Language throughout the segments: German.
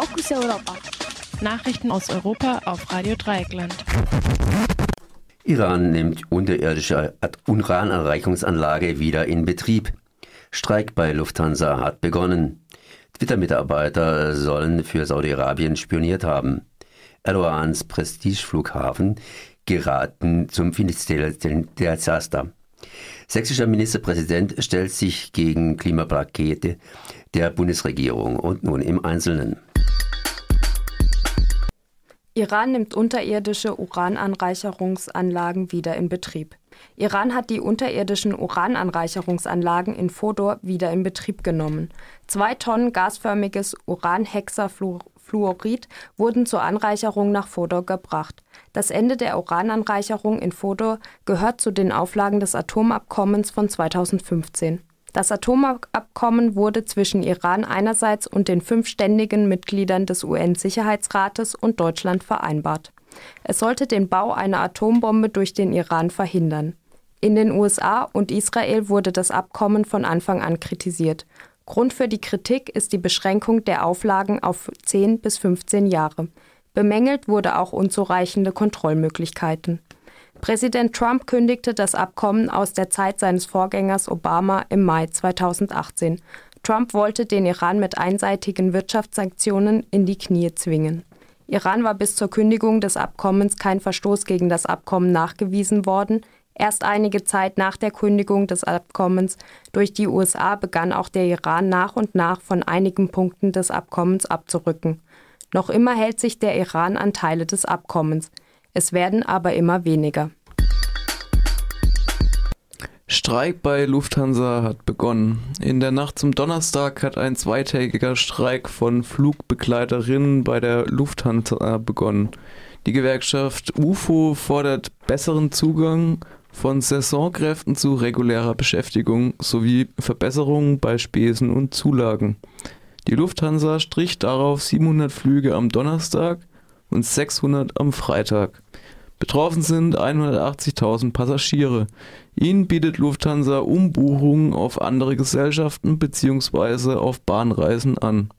Fokus Europa. Nachrichten aus Europa auf Radio Dreieckland. Iran nimmt unterirdische Urananreichungsanlage wieder in Betrieb. Streik bei Lufthansa hat begonnen. Twitter-Mitarbeiter sollen für Saudi-Arabien spioniert haben. Erdogans Prestigeflughafen geraten zum finanziellen Desaster. Sächsischer Ministerpräsident stellt sich gegen Klimapakete der Bundesregierung und nun im Einzelnen. Iran nimmt unterirdische Urananreicherungsanlagen wieder in Betrieb. Iran hat die unterirdischen Urananreicherungsanlagen in Fodor wieder in Betrieb genommen. Zwei Tonnen gasförmiges Uranhexafluorid wurden zur Anreicherung nach Fodor gebracht. Das Ende der Urananreicherung in Fodor gehört zu den Auflagen des Atomabkommens von 2015. Das Atomabkommen wurde zwischen Iran einerseits und den fünf ständigen Mitgliedern des UN-Sicherheitsrates und Deutschland vereinbart. Es sollte den Bau einer Atombombe durch den Iran verhindern. In den USA und Israel wurde das Abkommen von Anfang an kritisiert. Grund für die Kritik ist die Beschränkung der Auflagen auf 10 bis 15 Jahre. Bemängelt wurde auch unzureichende Kontrollmöglichkeiten. Präsident Trump kündigte das Abkommen aus der Zeit seines Vorgängers Obama im Mai 2018. Trump wollte den Iran mit einseitigen Wirtschaftssanktionen in die Knie zwingen. Iran war bis zur Kündigung des Abkommens kein Verstoß gegen das Abkommen nachgewiesen worden. Erst einige Zeit nach der Kündigung des Abkommens durch die USA begann auch der Iran nach und nach von einigen Punkten des Abkommens abzurücken. Noch immer hält sich der Iran an Teile des Abkommens. Es werden aber immer weniger. Streik bei Lufthansa hat begonnen. In der Nacht zum Donnerstag hat ein zweitägiger Streik von Flugbegleiterinnen bei der Lufthansa begonnen. Die Gewerkschaft UFO fordert besseren Zugang von Saisonkräften zu regulärer Beschäftigung sowie Verbesserungen bei Spesen und Zulagen. Die Lufthansa strich darauf 700 Flüge am Donnerstag und 600 am Freitag. Betroffen sind 180.000 Passagiere. Ihnen bietet Lufthansa Umbuchungen auf andere Gesellschaften bzw. auf Bahnreisen an.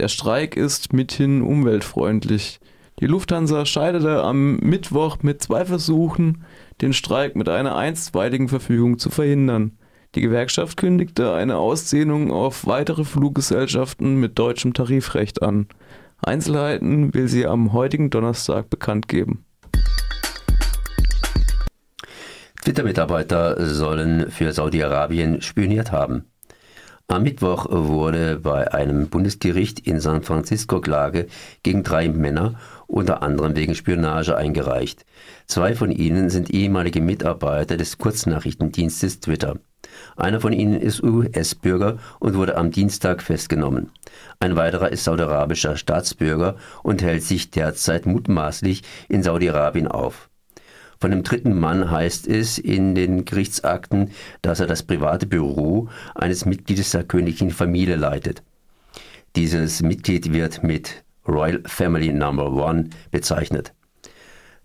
Der Streik ist mithin umweltfreundlich. Die Lufthansa scheiterte am Mittwoch mit zwei Versuchen, den Streik mit einer einstweiligen Verfügung zu verhindern. Die Gewerkschaft kündigte eine Ausdehnung auf weitere Fluggesellschaften mit deutschem Tarifrecht an. Einzelheiten will sie am heutigen Donnerstag bekannt geben. Twitter-Mitarbeiter sollen für Saudi-Arabien spioniert haben. Am Mittwoch wurde bei einem Bundesgericht in San Francisco Klage gegen drei Männer, unter anderem wegen Spionage, eingereicht. Zwei von ihnen sind ehemalige Mitarbeiter des Kurznachrichtendienstes Twitter. Einer von ihnen ist US-Bürger und wurde am Dienstag festgenommen. Ein weiterer ist saudi-arabischer Staatsbürger und hält sich derzeit mutmaßlich in Saudi-Arabien auf. Von dem dritten Mann heißt es in den Gerichtsakten, dass er das private Büro eines Mitgliedes der königlichen Familie leitet. Dieses Mitglied wird mit Royal Family Number One bezeichnet.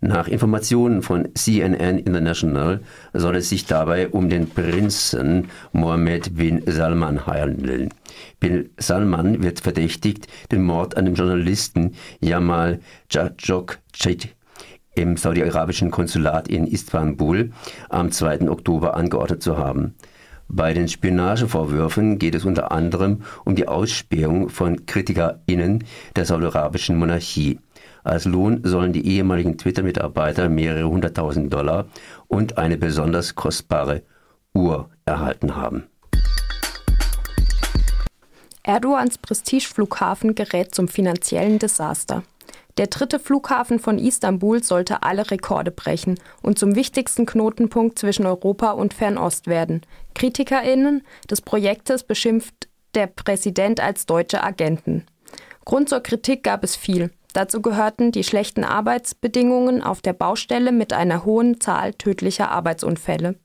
Nach Informationen von CNN International soll es sich dabei um den Prinzen Mohammed bin Salman handeln. Bin Salman wird verdächtigt, den Mord an dem Journalisten Jamal Khashoggi im saudi-arabischen Konsulat in Istanbul am 2. Oktober angeordnet zu haben. Bei den Spionagevorwürfen geht es unter anderem um die Ausspähung von KritikerInnen der saudi-arabischen Monarchie. Als Lohn sollen die ehemaligen Twitter-Mitarbeiter mehrere hunderttausend Dollar und eine besonders kostbare Uhr erhalten haben. Erdogans Prestigeflughafen gerät zum finanziellen Desaster. Der dritte Flughafen von Istanbul sollte alle Rekorde brechen und zum wichtigsten Knotenpunkt zwischen Europa und Fernost werden. KritikerInnen des Projektes beschimpft der Präsident als deutsche Agenten. Grund zur Kritik gab es viel. Dazu gehörten die schlechten Arbeitsbedingungen auf der Baustelle mit einer hohen Zahl tödlicher Arbeitsunfälle.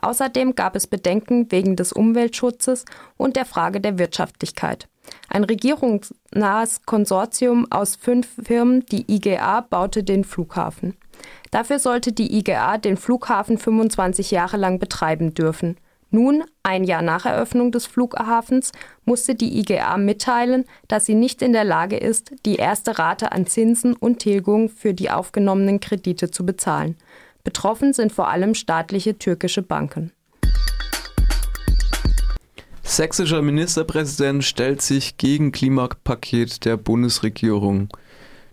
Außerdem gab es Bedenken wegen des Umweltschutzes und der Frage der Wirtschaftlichkeit. Ein regierungsnahes Konsortium aus fünf Firmen, die IGA, baute den Flughafen. Dafür sollte die IGA den Flughafen 25 Jahre lang betreiben dürfen. Nun, ein Jahr nach Eröffnung des Flughafens, musste die IGA mitteilen, dass sie nicht in der Lage ist, die erste Rate an Zinsen und Tilgung für die aufgenommenen Kredite zu bezahlen. Betroffen sind vor allem staatliche türkische Banken. Sächsischer Ministerpräsident stellt sich gegen Klimapaket der Bundesregierung.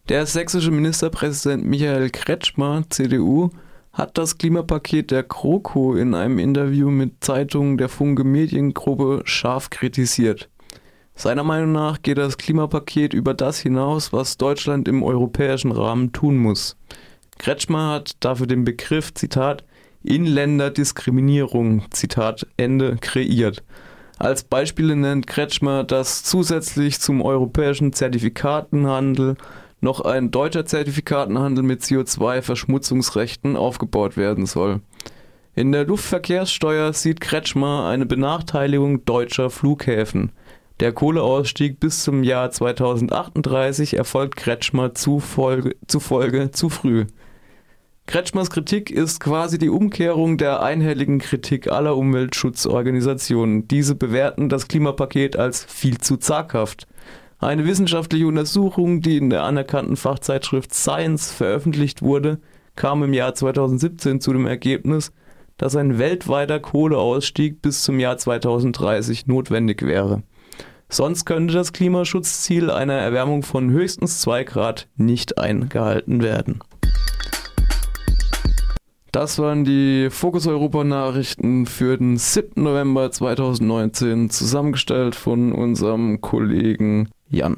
Der sächsische Ministerpräsident Michael Kretschmer, CDU, hat das Klimapaket der GroKo in einem Interview mit Zeitungen der Funke Mediengruppe scharf kritisiert. Seiner Meinung nach geht das Klimapaket über das hinaus, was Deutschland im europäischen Rahmen tun muss. Kretschmer hat dafür den Begriff, Zitat, Inländerdiskriminierung, Zitat Ende, kreiert. Als Beispiele nennt Kretschmer, dass zusätzlich zum europäischen Zertifikatenhandel noch ein deutscher Zertifikatenhandel mit CO2-Verschmutzungsrechten aufgebaut werden soll. In der Luftverkehrssteuer sieht Kretschmer eine Benachteiligung deutscher Flughäfen. Der Kohleausstieg bis zum Jahr 2038 erfolgt Kretschmer zufolge, zufolge zu früh. Kretschmers Kritik ist quasi die Umkehrung der einhelligen Kritik aller Umweltschutzorganisationen. Diese bewerten das Klimapaket als viel zu zaghaft. Eine wissenschaftliche Untersuchung, die in der anerkannten Fachzeitschrift Science veröffentlicht wurde, kam im Jahr 2017 zu dem Ergebnis, dass ein weltweiter Kohleausstieg bis zum Jahr 2030 notwendig wäre. Sonst könnte das Klimaschutzziel einer Erwärmung von höchstens 2 Grad nicht eingehalten werden. Das waren die Fokus Europa Nachrichten für den 7. November 2019, zusammengestellt von unserem Kollegen Jan.